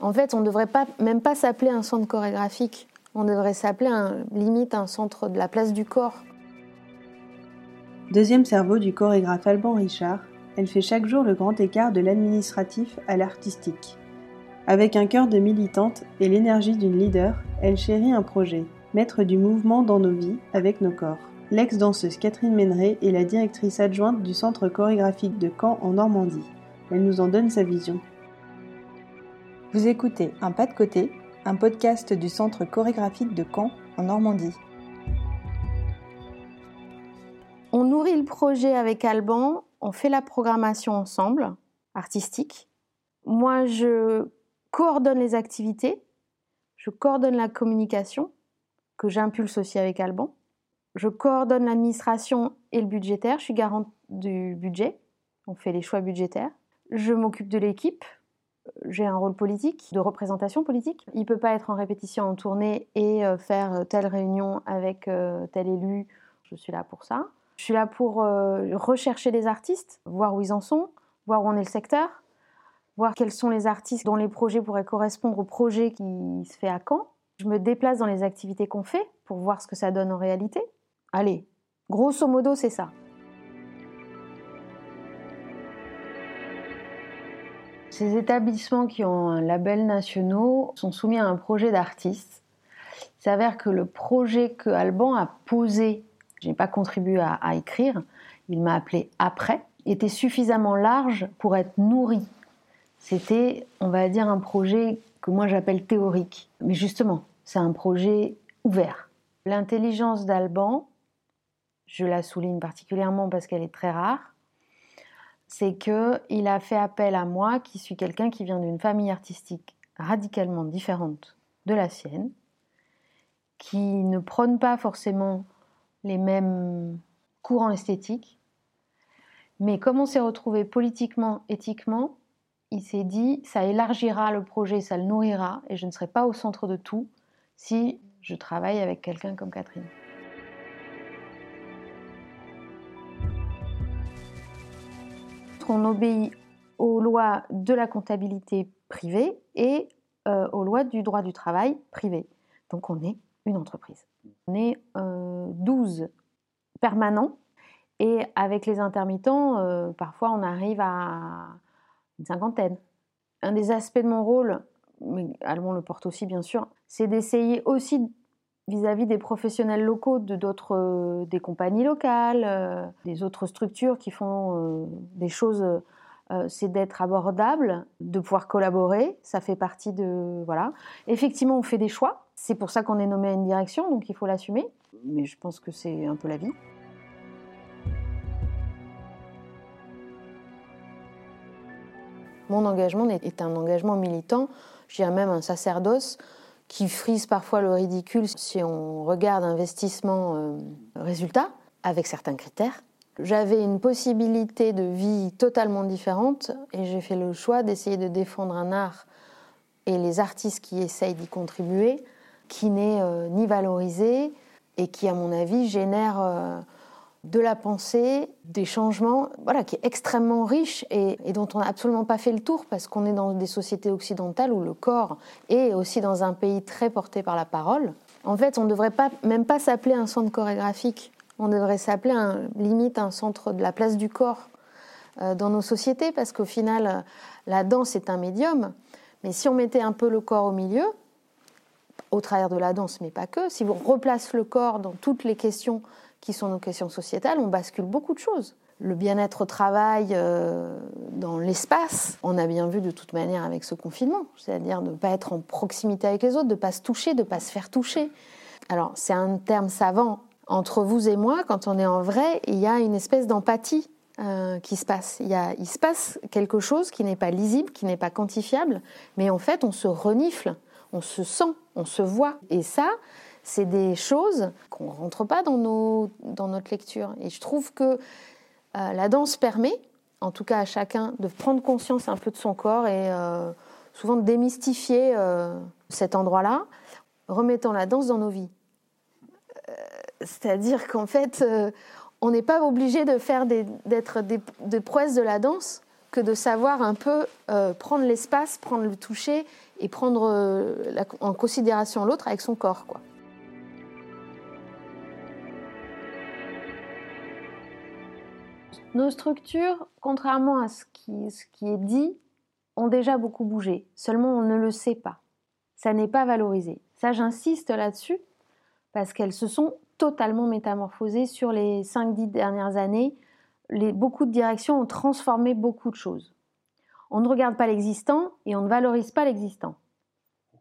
En fait, on ne devrait pas, même pas s'appeler un centre chorégraphique. On devrait s'appeler limite un centre de la place du corps. Deuxième cerveau du chorégraphe Alban Richard, elle fait chaque jour le grand écart de l'administratif à l'artistique. Avec un cœur de militante et l'énergie d'une leader, elle chérit un projet, mettre du mouvement dans nos vies avec nos corps. L'ex-danseuse Catherine Méneret est la directrice adjointe du Centre chorégraphique de Caen en Normandie. Elle nous en donne sa vision. Vous écoutez Un pas de côté, un podcast du Centre chorégraphique de Caen en Normandie. On nourrit le projet avec Alban, on fait la programmation ensemble, artistique. Moi, je coordonne les activités, je coordonne la communication, que j'impulse aussi avec Alban. Je coordonne l'administration et le budgétaire, je suis garante du budget, on fait les choix budgétaires. Je m'occupe de l'équipe, j'ai un rôle politique, de représentation politique. Il ne peut pas être en répétition en tournée et euh, faire telle réunion avec euh, tel élu. Je suis là pour ça. Je suis là pour euh, rechercher les artistes, voir où ils en sont, voir où en est le secteur, voir quels sont les artistes dont les projets pourraient correspondre au projet qui se fait à Caen. Je me déplace dans les activités qu'on fait pour voir ce que ça donne en réalité. Allez, grosso modo, c'est ça. Ces établissements qui ont un label national sont soumis à un projet d'artiste. Il s'avère que le projet que Alban a posé, je n'ai pas contribué à, écrire, il m'a appelé après, était suffisamment large pour être nourri. C'était, on va dire, un projet que moi j'appelle théorique. Mais justement, c'est un projet ouvert. L'intelligence d'Alban, je la souligne particulièrement parce qu'elle est très rare, c'est qu'il a fait appel à moi, qui suis quelqu'un qui vient d'une famille artistique radicalement différente de la sienne, qui ne prône pas forcément les mêmes courants esthétiques, mais comme on s'est retrouvé politiquement, éthiquement, il s'est dit ça élargira le projet, ça le nourrira, et je ne serai pas au centre de tout si je travaille avec quelqu'un comme Catherine. On obéit aux lois de la comptabilité privée et euh, aux lois du droit du travail privé. Donc on est une entreprise. On est 12 euh, permanents et avec les intermittents, euh, parfois on arrive à une cinquantaine. Un des aspects de mon rôle, mais Alban le porte aussi bien sûr, c'est d'essayer aussi vis-à-vis des professionnels locaux de d'autres euh, des compagnies locales, euh, des autres structures qui font euh, des choses c'est d'être abordable, de pouvoir collaborer, ça fait partie de voilà. Effectivement, on fait des choix, c'est pour ça qu'on est nommé à une direction, donc il faut l'assumer, mais je pense que c'est un peu la vie. Mon engagement est un engagement militant, je dirais même un sacerdoce qui frise parfois le ridicule si on regarde investissement-résultat euh, avec certains critères. J'avais une possibilité de vie totalement différente et j'ai fait le choix d'essayer de défendre un art et les artistes qui essayent d'y contribuer qui n'est euh, ni valorisé et qui, à mon avis, génère euh, de la pensée, des changements, voilà, qui est extrêmement riche et, dont on n'a absolument pas fait le tour parce qu'on est dans des sociétés occidentales où le corps est aussi dans un pays très porté par la parole. En fait, on ne devrait pas, même pas s'appeler un centre chorégraphique. On devrait s'appeler limite un centre de la place du corps euh, dans nos sociétés parce qu'au final, la danse est un médium. Mais si on mettait un peu le corps au milieu, au travers de la danse, mais pas que, si on replace le corps dans toutes les questions qui sont nos questions sociétales, on bascule beaucoup de choses. Le bien-être au travail euh, dans l'espace, on a bien vu de toute manière avec ce confinement, c'est-à-dire ne pas être en proximité avec les autres, de ne pas se toucher, de ne pas se faire toucher. Alors c'est un terme savant. Entre vous et moi, quand on est en vrai, il y a une espèce d'empathie euh, qui se passe. Il se passe quelque chose qui n'est pas lisible, qui n'est pas quantifiable, mais en fait on se renifle, on se sent, on se voit. Et ça, c'est des choses qu'on ne rentre pas dans, nos, dans notre lecture. Et je trouve que euh, la danse permet, en tout cas à chacun, de prendre conscience un peu de son corps et euh, souvent de démystifier euh, cet endroit-là, remettant la danse dans nos vies. C'est-à-dire qu'en fait, on n'est pas obligé de faire d'être des, des, prouesses de la danse que de savoir un peu prendre l'espace, prendre le toucher et prendre en considération l'autre avec son corps. Quoi. Nos structures, contrairement à ce qui, est dit, ont déjà beaucoup bougé. Seulement, on ne le sait pas. Ça n'est pas valorisé. Ça, j'insiste là-dessus parce qu'elles se sont totalement métamorphosées sur les 5-10 dernières années. Beaucoup de directions ont transformé beaucoup de choses. On ne regarde pas l'existant et on ne valorise pas l'existant.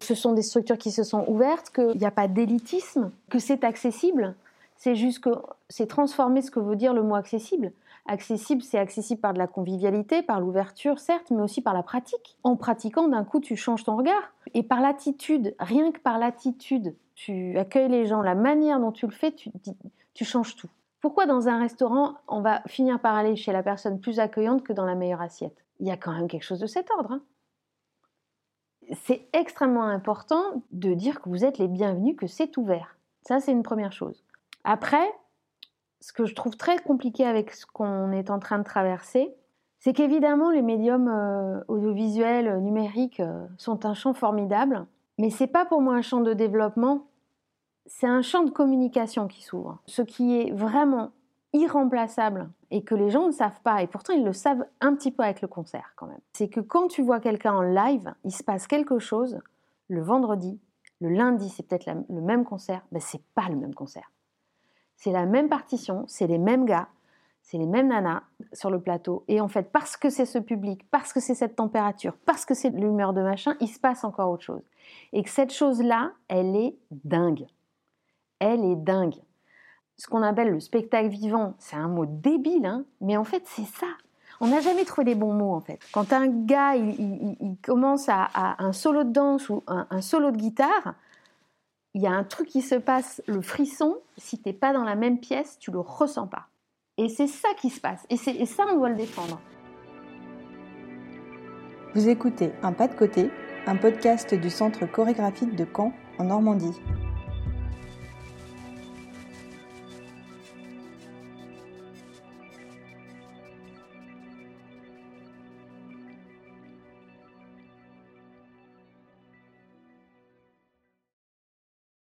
Ce sont des structures qui se sont ouvertes, qu'il n'y a pas d'élitisme, que c'est accessible. C'est juste que c'est transformer ce que veut dire le mot accessible. Accessible, c'est accessible par de la convivialité, par l'ouverture, certes, mais aussi par la pratique. En pratiquant, d'un coup, tu changes ton regard. Et par l'attitude, rien que par l'attitude, tu accueilles les gens, la manière dont tu le fais, tu, tu changes tout. Pourquoi dans un restaurant, on va finir par aller chez la personne plus accueillante que dans la meilleure assiette? Il y a quand même quelque chose de cet ordre. Hein. c'est extrêmement important de dire que vous êtes les bienvenus, que c'est ouvert. Ça, c'est une première chose. Après, ce que je trouve très compliqué avec ce qu'on est en train de traverser, c'est qu'évidemment les médiums euh, audiovisuels, euh, numériques euh, sont un champ formidable, mais c'est pas pour moi un champ de développement, c'est un champ de communication qui s'ouvre. Ce qui est vraiment irremplaçable et que les gens ne savent pas, et pourtant ils le savent un petit peu avec le concert quand même, c'est que quand tu vois quelqu'un en live, il se passe quelque chose le vendredi, le lundi c'est peut-être le même concert, mais c'est pas le même concert c'est la même partition, c'est les mêmes gars, c'est les mêmes nanas sur le plateau. Et en fait, parce que c'est ce public, parce que c'est cette température, parce que c'est l'humeur de machin, il se passe encore autre chose. Et que cette chose-là, elle est dingue. Elle est dingue. Ce qu'on appelle le spectacle vivant, c'est un mot débile, hein, mais en fait, c'est ça. On n'a jamais trouvé les bons mots, en fait. Quand un gars, il, commence à, un solo de danse ou un solo de guitare, il y a un truc qui se passe, le frisson, si tu n'es pas dans la même pièce, tu le ressens pas. Et c'est ça qui se passe. Et, et ça, on doit le défendre. Vous écoutez Un pas de côté, un podcast du Centre chorégraphique de Caen, en Normandie.